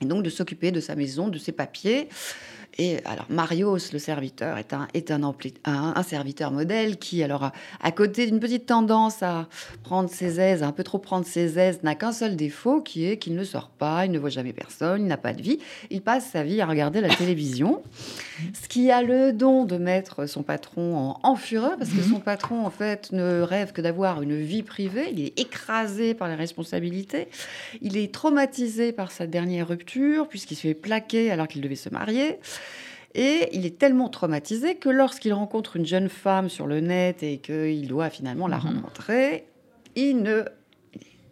et donc de s'occuper de sa maison, de ses papiers. Et alors, Marios, le serviteur, est un, est un, un, serviteur modèle qui, alors, à, côté d'une petite tendance à prendre ses aises, un peu trop prendre ses aises, n'a qu'un seul défaut qui est qu'il ne sort pas, il ne voit jamais personne, il n'a pas de vie. Il passe sa vie à regarder la télévision, ce qui a le don de mettre son patron en, fureur, parce que son patron, en fait, ne rêve que d'avoir une vie privée. Il est écrasé par les responsabilités. Il est traumatisé par sa dernière rupture, puisqu'il se fait plaquer alors qu'il devait se marier. Et il est tellement traumatisé que lorsqu'il rencontre une jeune femme sur le net et qu'il doit finalement la mhm. rencontrer, il ne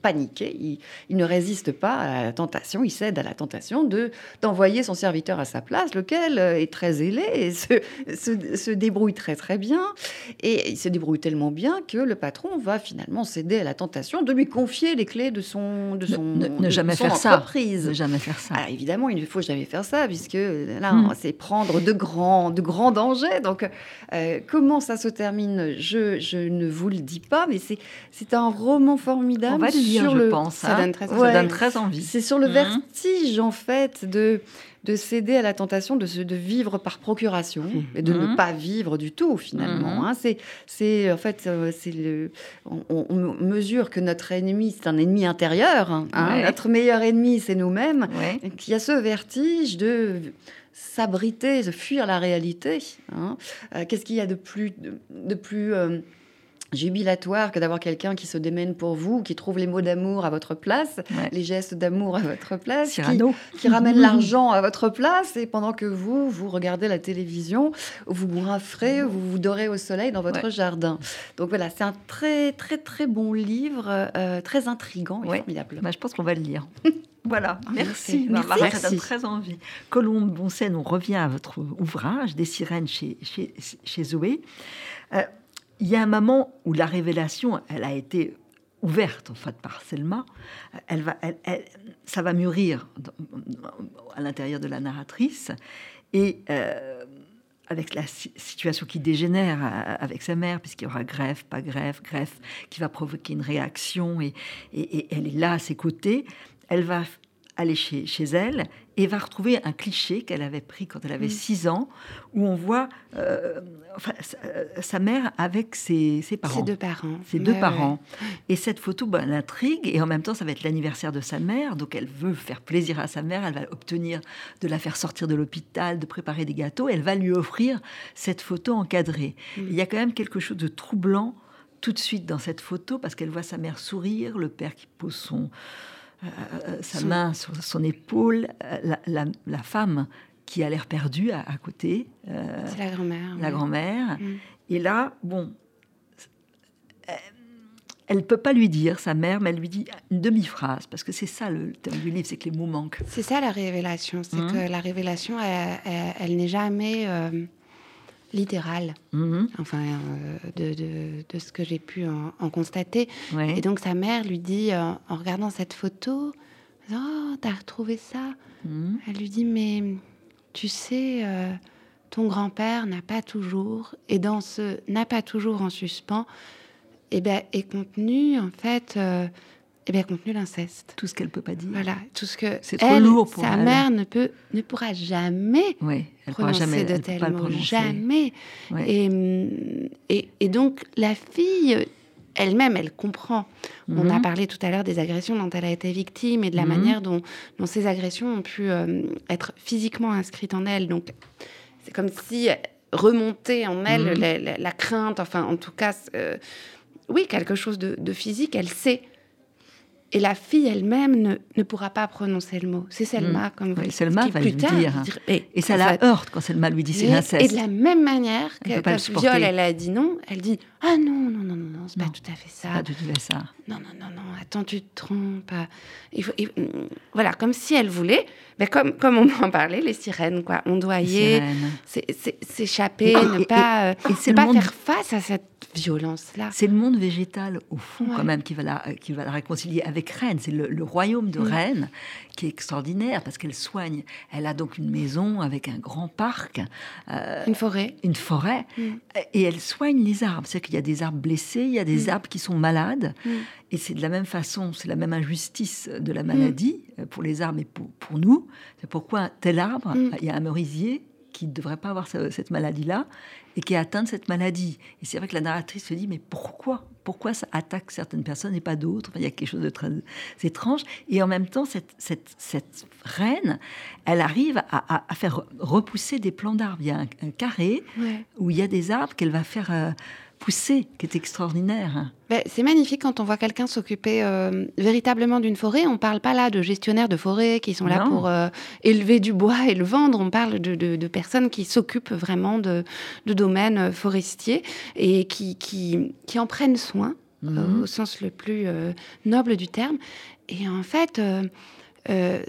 paniqué, il, ne résiste pas à la tentation, il cède à la tentation de d'envoyer son serviteur à sa place, lequel euh, est très ailé et se, se, débrouille très très bien. Et il se débrouille tellement bien que le patron va finalement céder à la tentation de lui confier les clés de son de son, ne, jamais faire entreprise. Ça. Ne jamais faire ça. Alors évidemment, il ne faut jamais faire ça puisque là, hmm. c'est prendre de grands de grands dangers. Donc euh, comment ça se termine, je, je ne vous le dis pas, mais c'est c'est un roman formidable. On va je pense. Ça, donne très, ça donne très envie. C'est sur le mmh. vertige, en fait, de de céder à la tentation de, de vivre par procuration mmh. et de ne mmh. pas vivre du tout finalement. Hein. C'est, c'est en fait, euh, c'est le, on, mesure que notre ennemi c'est un ennemi intérieur. Hein. Notre meilleur ennemi c'est nous-mêmes. Qui a ce vertige de s'abriter, de fuir la réalité. Hein. Euh, qu'est-ce qu'il y a de plus, de, plus euh, jubilatoire que d'avoir quelqu'un qui se démène pour vous, qui trouve les mots d'amour à votre place, les gestes d'amour à votre place, qui, ramène l'argent à votre place, et pendant que vous, vous regardez la télévision, vous rafrez, vous vous dorez au soleil dans votre jardin. Donc voilà, c'est un très très très bon livre, euh, très intrigant et formidable. Bah, je pense qu'on va le lire. Voilà, merci. merci. Ça donne très envie. Colombe Bonsen, on revient à votre ouvrage, Des sirènes chez, chez, chez Zoé. Euh, il y a un moment où la révélation, elle a été ouverte en fait par Selma. Elle va, ça va mûrir à l'intérieur de la narratrice et euh, avec la situation qui dégénère euh, avec sa mère, puisqu'il y aura greffe, pas greffe, greffe, qui va provoquer une réaction et, et elle est là à ses côtés. Elle va aller chez, chez elle et va retrouver un cliché qu'elle avait pris quand elle avait 6 mm. ans, où on voit euh, sa, mère avec ses, ses, parents. Ses deux parents. Ses deux parents. Et cette photo ben, l'intrigue, et en même temps, ça va être l'anniversaire de sa mère, donc elle veut faire plaisir à sa mère, elle va obtenir de la faire sortir de l'hôpital, de préparer des gâteaux, elle va lui offrir cette photo encadrée. Mm. Il y a quand même quelque chose de troublant tout de suite dans cette photo, parce qu'elle voit sa mère sourire, le père qui pose son euh, euh, sa main sur son épaule, euh, la, femme qui a l'air perdue à, côté. c'est la grand-mère. La grand-mère. Mm. Et là, bon, elle ne peut pas lui dire, sa mère, mais elle lui dit une demi-phrase, parce que c'est ça le thème du livre, c'est que les mots manquent. C'est ça la révélation, c'est mmh. que la révélation, elle, n'est jamais littérale, mmh. enfin, de, de, ce que j'ai pu en, constater. Et donc sa mère lui dit, en regardant cette photo, Oh, t'as retrouvé ça mmh. Elle lui dit Mais tu sais, euh, ton grand-père n'a pas toujours, et dans ce n'a pas toujours en suspens, eh ben, est contenu, en fait, euh, eh bien, contenu l'inceste. Tout ce qu'elle peut pas dire. Voilà, tout ce que c'est trop lourd pour sa mère ne peut, ne pourra jamais oui, elle prononcer jamais, de tels mots, jamais. Et, et, et, donc la fille elle-même, elle comprend. On a mhm. parlé tout à l'heure des agressions dont elle a été victime et de la mhm. manière dont, ces agressions ont pu euh, être physiquement inscrites en elle. Donc, c'est comme si remonter en elle mhm. la, crainte, enfin, en tout cas, euh, oui, quelque chose de, de, physique, elle sait et la fille elle-même ne, ne, pourra pas prononcer le mot. C'est Selma, mm. comme vous Selma va lui dire. et, ça la heurte quand Selma lui dit c'est l'inceste. Et de la même manière que quand Viol, elle a dit non, elle dit ah non, non, non, non, non c'est pas tout à fait ça. Pas du tout ça. Non, non, non, non, attends, tu te trompes. Il faut, voilà, comme si elle voulait, mais comme, comme on en parlait, les sirènes, quoi. On doit y s'échapper, ne pas, et, pas faire face à cette violence-là. C'est le monde végétal, au fond, quand même, qui va la, qui va la réconcilier avec Rennes. C'est le, royaume de Rennes qui est extraordinaire parce qu'elle soigne. Elle a donc une maison avec un grand parc. Euh, une forêt. Une forêt. Mm. Et elle soigne les arbres. C'est qu'il y a des arbres blessés, il y a des mm. arbres qui sont malades. Mm. Et c'est de la même façon, c'est la même injustice de la maladie euh, pour les arbres et pour, pour nous. C'est pourquoi tel arbre, il y a un merisier qui ne devrait pas avoir cette maladie-là et qui est atteint de cette maladie. Et c'est vrai que la narratrice se dit, mais pourquoi? Pourquoi ça attaque certaines personnes et pas d'autres? Il y a quelque chose de très étrange. Et en même temps, cette, cette, reine, elle arrive à, faire repousser des plants d'arbres. Il y a un, carré où il y a des arbres qu'elle va faire... Euh, poussée qui est extraordinaire. Ben, c'est magnifique quand on voit quelqu'un s'occuper euh, véritablement d'une forêt. On ne parle pas là de gestionnaires de forêt qui sont là pour euh, élever du bois et le vendre. On parle de, personnes qui s'occupent vraiment de, domaines euh, forestiers et qui, qui, en prennent soin mhm. au sens le plus noble du terme. Et en fait, euh,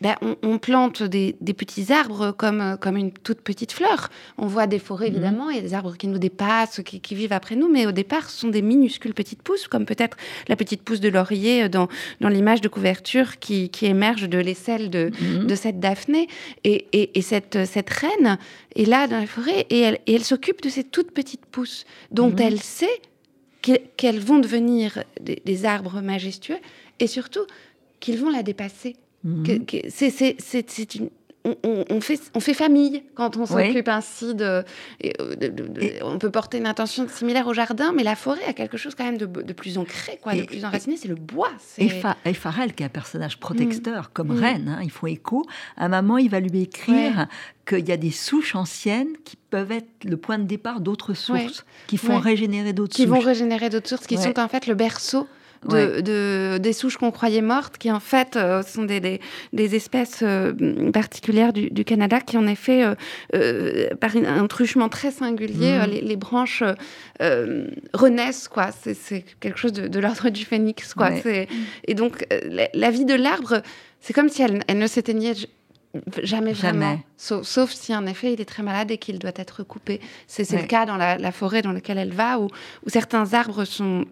ben, on, plante des, petits arbres comme, comme une toute petite fleur. On voit des forêts, mhm. évidemment, il y a des arbres qui nous dépassent, qui, vivent après nous, mais au départ, ce sont des minuscules petites pousses, comme peut-être la petite pousse de laurier dans, dans l'image de couverture qui, émerge de l'aisselle de, mhm. de cette Daphné. Et, et, cette, cette reine est là dans la forêt et elle, elle s'occupe de ces toutes petites pousses dont mhm. elle sait qu'elles vont devenir des, arbres majestueux et surtout qu'ils vont la dépasser. Mhm. C'est une on, fait, on fait famille quand on s'occupe ainsi euh, de, On peut porter une intention similaire au jardin, mais la forêt a quelque chose quand même de, plus ancré, quoi, de plus enraciné, c'est le bois. Et, Farel, qui est un personnage protecteur, mm. comme mm. Reine, hein, il faut écho, à un moment, il va lui écrire qu'il y a des souches anciennes qui peuvent être le point de départ d'autres sources, qui font régénérer d'autres sources. Qui vont régénérer d'autres sources, qui sont en fait le berceau de, des souches qu'on croyait mortes, qui en fait euh, sont des, des, espèces euh, particulières du, Canada, qui en effet, euh, par un truchement très singulier, mhm. les, branches renaissent, quoi. C'est quelque chose de, l'ordre du phénix, quoi. Et donc, la, vie de l'arbre, c'est comme si elle, elle ne s'éteignait Jamais vraiment. Sauf, si en effet il est très malade et qu'il doit être coupé. C'est le cas dans la, forêt dans laquelle elle va, où, où certains arbres sont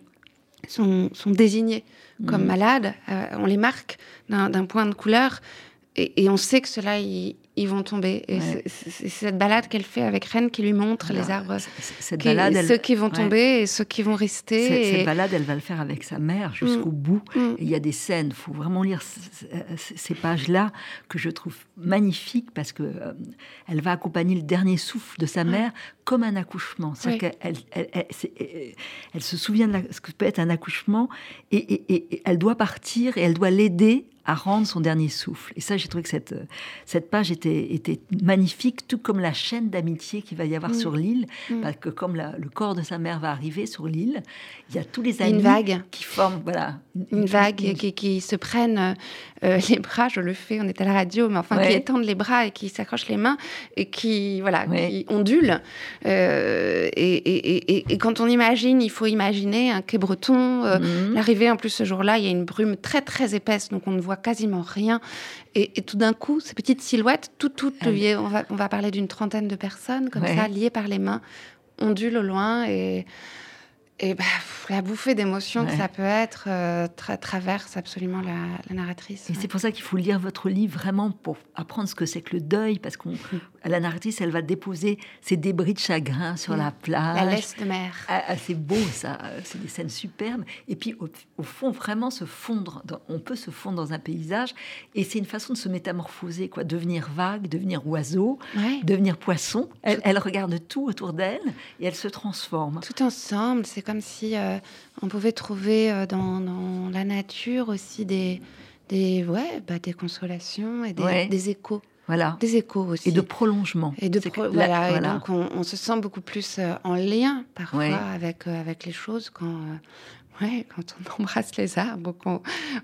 sont, désignés comme mmh. malades. Euh, on les marque d'un point de couleur et, on sait que cela, ils, vont tomber. Et c'est cette balade qu'elle fait avec Rennes qui lui montre les arbres, cette balade, ceux qui vont tomber et ceux qui vont rester. Cette, balade, elle va le faire avec sa mère jusqu'au mm. bout. Mm. Il y a des scènes, il faut vraiment lire ces pages-là que je trouve magnifiques parce que euh, elle va accompagner le dernier souffle de sa mère comme un accouchement. Elle, se souvient de ce que peut être un accouchement et elle doit partir et elle doit l'aider à rendre son dernier souffle. Et ça, j'ai trouvé que cette, cette page était, était magnifique, tout comme la chaîne d'amitié qu'il va y avoir mm. sur l'île, mm. parce que comme le corps de sa mère va arriver sur l'île, il y a tous les amis une vague. qui forment, voilà, une, vague qui, qui, se prennent euh, les bras. Je le fais, on est à la radio, mais enfin qui étendent les bras et qui s'accrochent les mains et qui, voilà, qui ondulent. Euh, et, et, et, quand on imagine, il faut imaginer un quai breton. Euh, mm. L'arrivée, en plus, ce jour-là, il y a une brume très très épaisse, donc on ne voit quasiment rien. Et, tout d'un coup, ces petites silhouettes, tout, tout ah on, va, on va parler d'une trentaine de personnes comme ça, liées par les mains, ondulent au loin et et bah, la bouffée d'émotions que ça peut être euh, traverse absolument la, narratrice. Et c'est pour ça qu'il faut lire votre livre vraiment pour apprendre ce que c'est que le deuil, parce que la narratrice, elle va déposer ses débris de chagrin sur la plage. La laisse de mer. Ah, ah, c'est beau, ça. C'est des scènes superbes. Et puis, au, fond, vraiment se fondre. on peut se fondre dans un paysage. Et c'est une façon de se métamorphoser, quoi. Devenir vague, devenir oiseau, devenir poisson. Elle, elle regarde tout autour d'elle et elle se transforme. Tout ensemble, c'est comme si euh, on pouvait trouver euh, dans, la nature aussi des, des, ouais, bah, des consolations et des, échos. Voilà. Des échos aussi. Et de prolongement. Et, de voilà, donc on, se sent beaucoup plus euh, en lien parfois avec, avec les choses quand, ouais, quand on embrasse les arbres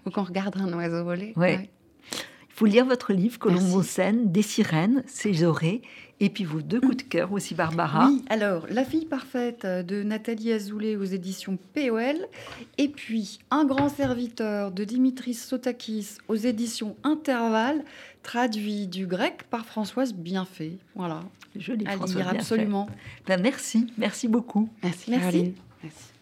ou qu'on regarde un oiseau voler. Ouais. Il faut lire votre livre, Colombo Scène, Des sirènes, c'est Auré. Et puis vos deux coups de cœur aussi, Barbara. Oui, alors La fille parfaite de Nathalie Azoulay aux éditions POL. Et puis Un grand serviteur de Dimitris Sotakis aux éditions Intervalle, traduit du grec par Françoise Bienfait. Voilà. Joli, à lire absolument. Ben, merci, merci beaucoup. Merci, merci. Caroline. Merci.